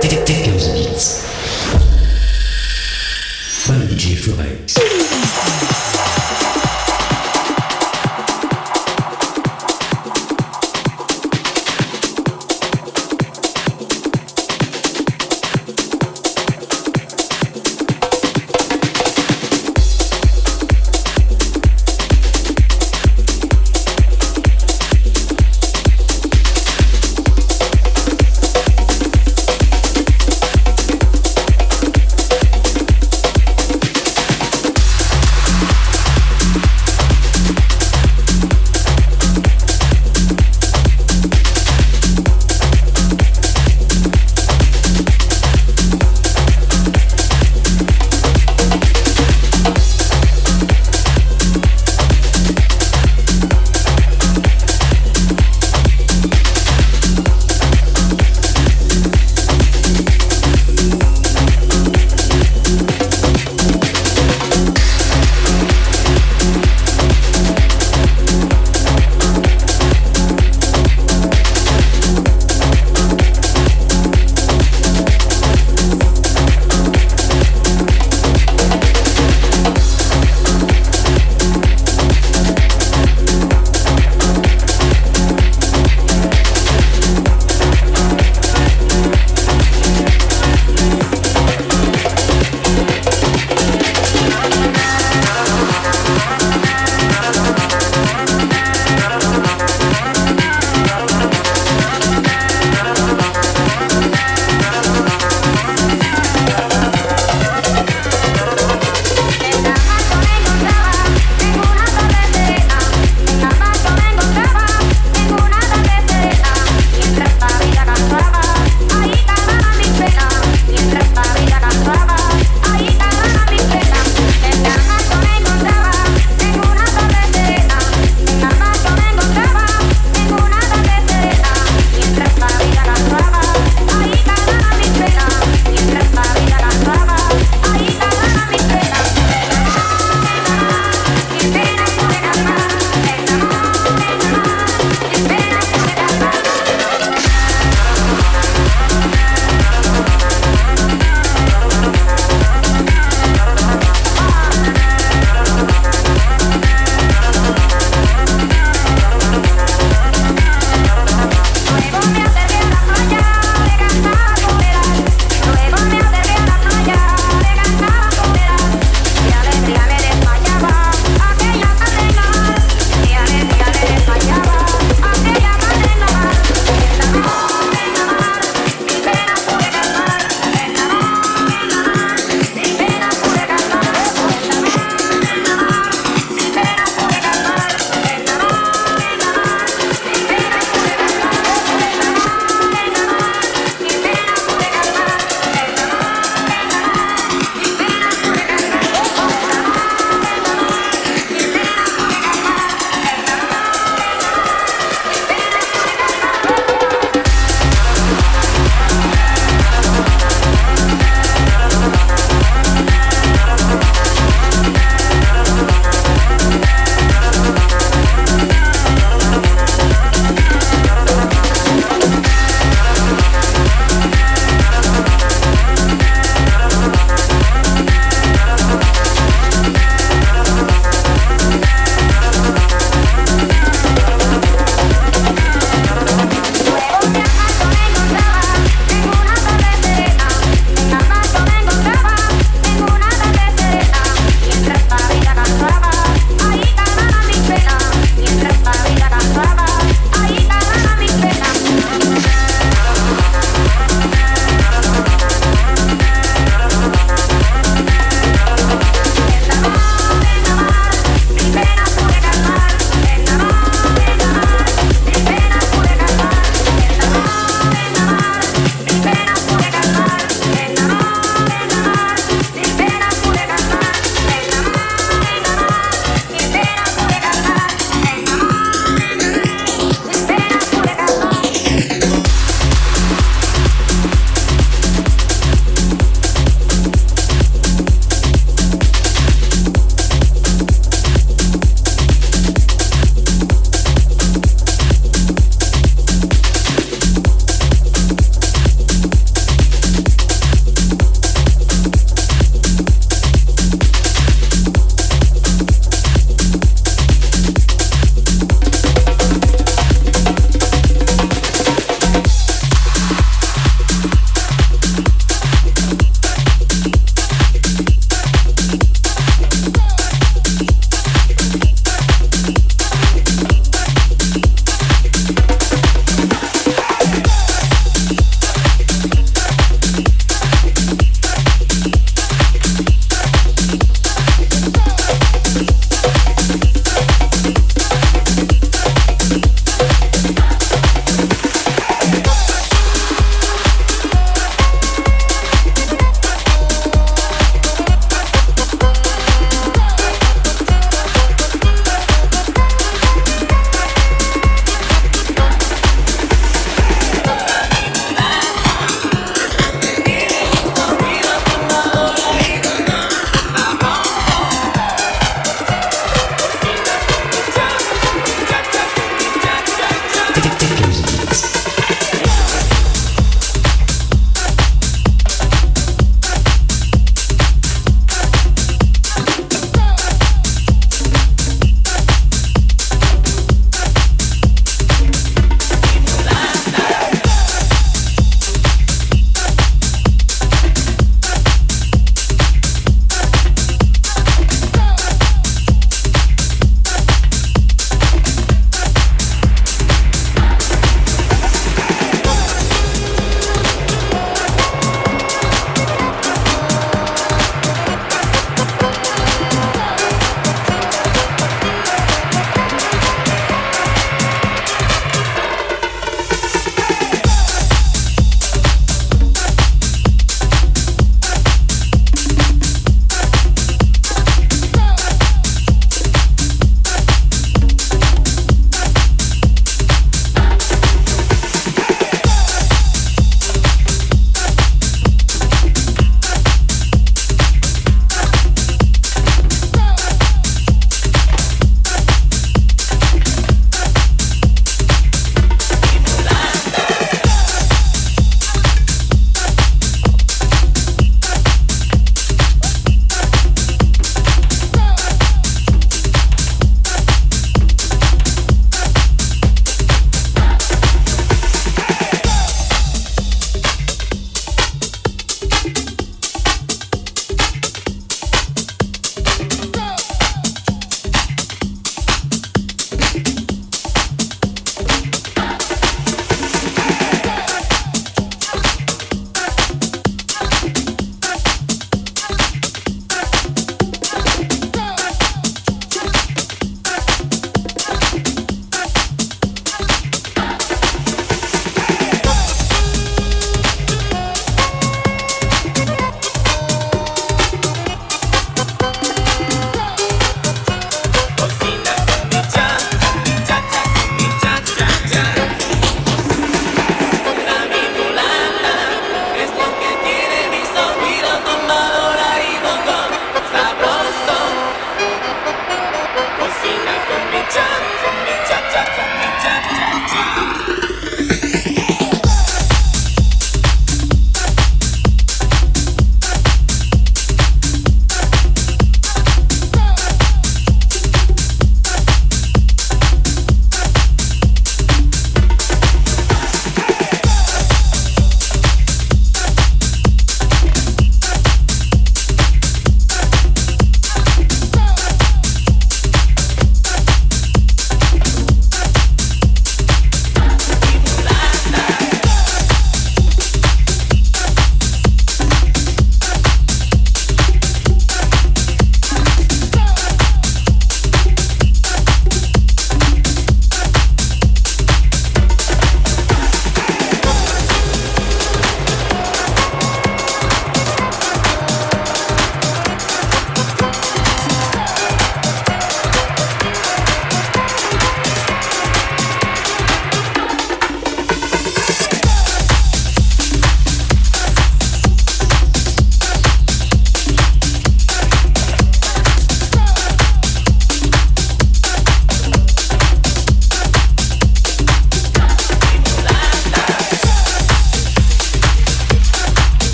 Dickens Beats.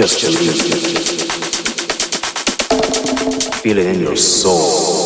Just believe. Feel it in your soul.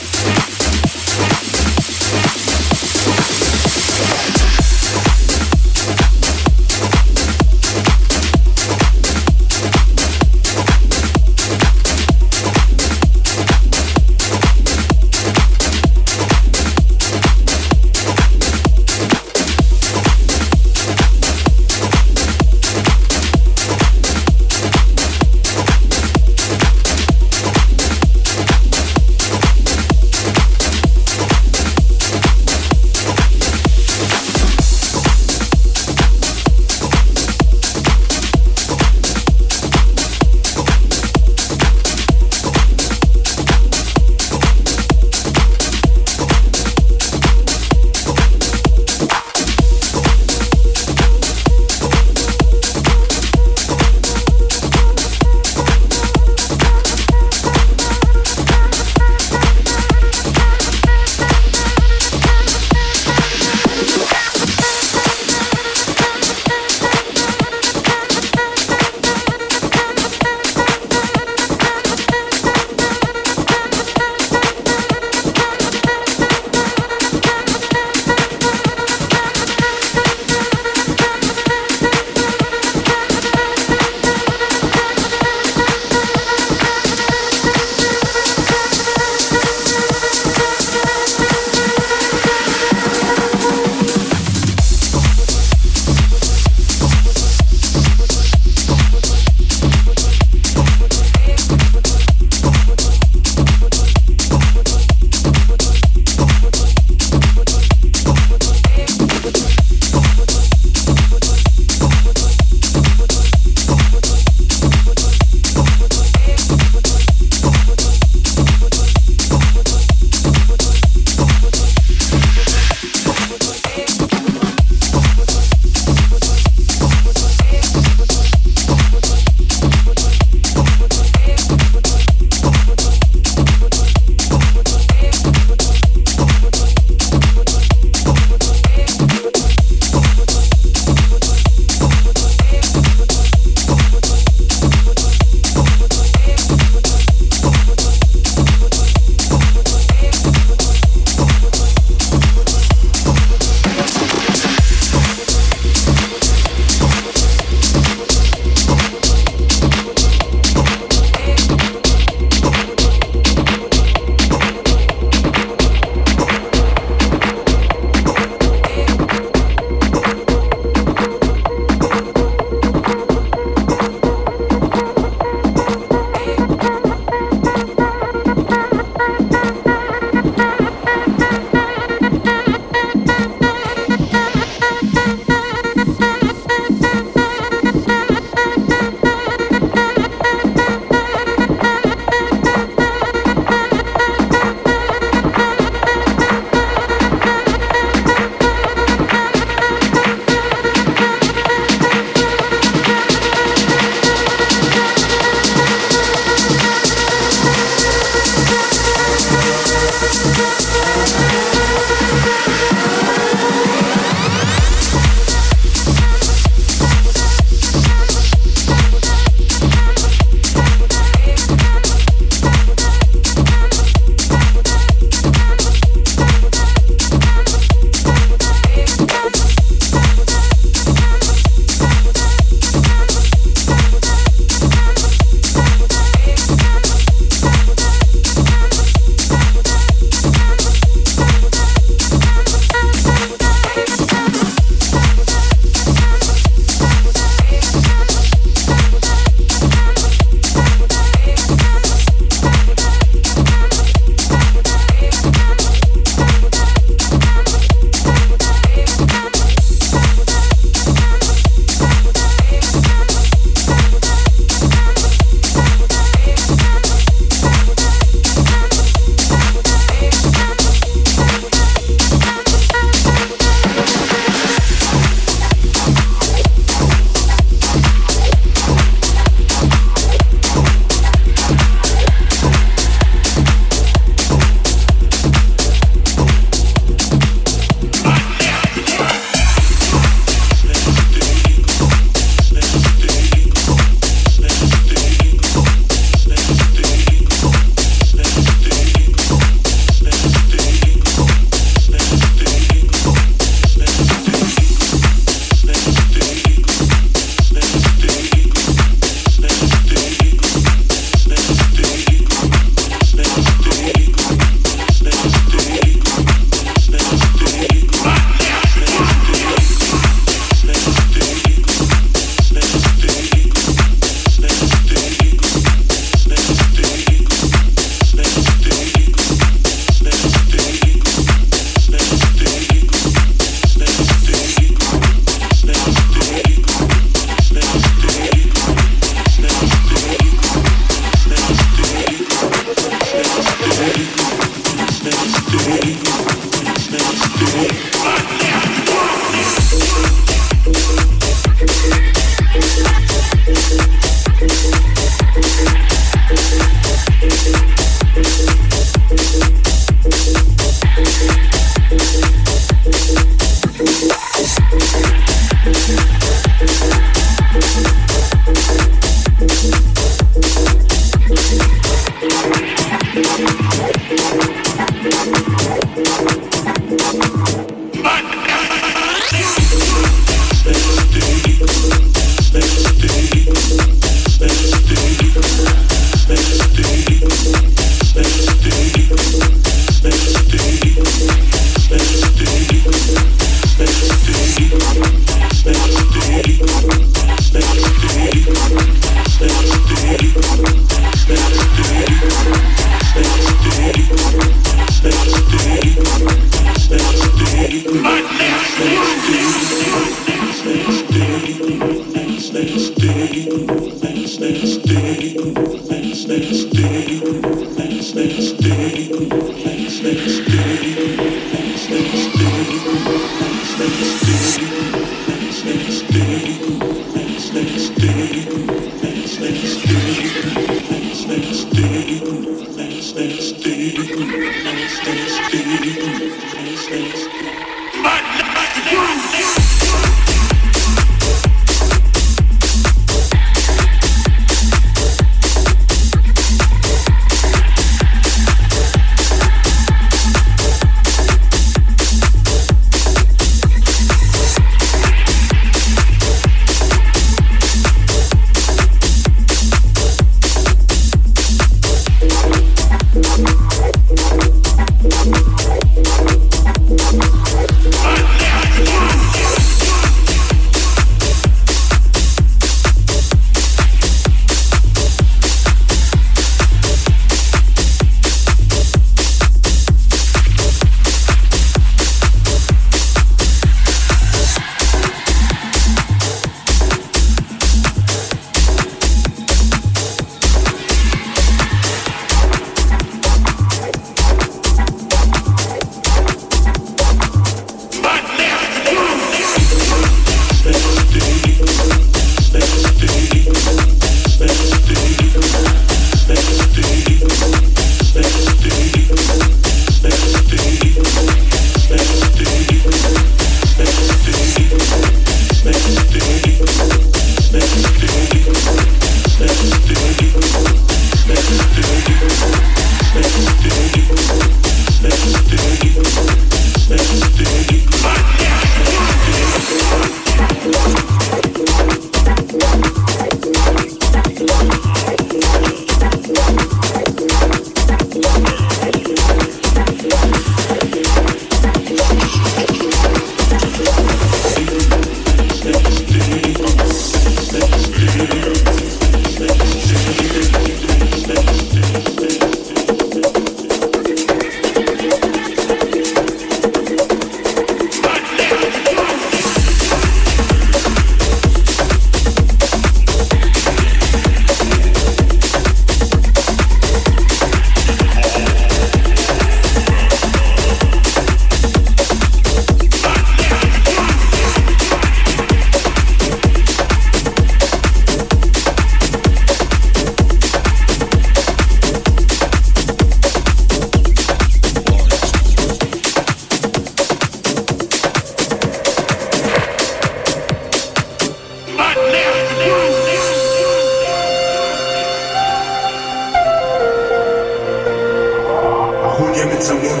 ሰሞን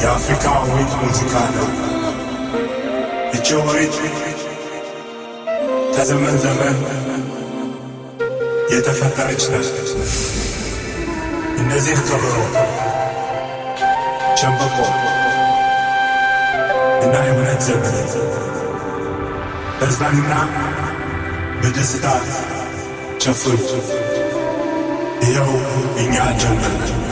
የአፍሪካ አውሬት ሙዚቃ ነው። እቺ ከዘመን ዘመን የተፈጠረች ነች። እነዚህ ከበሮ፣ ሸምበቆ እና የእውነት ዘመን በዝናንና በደስታ ጨፍሩ። ይኸው እኛ ጀመርን።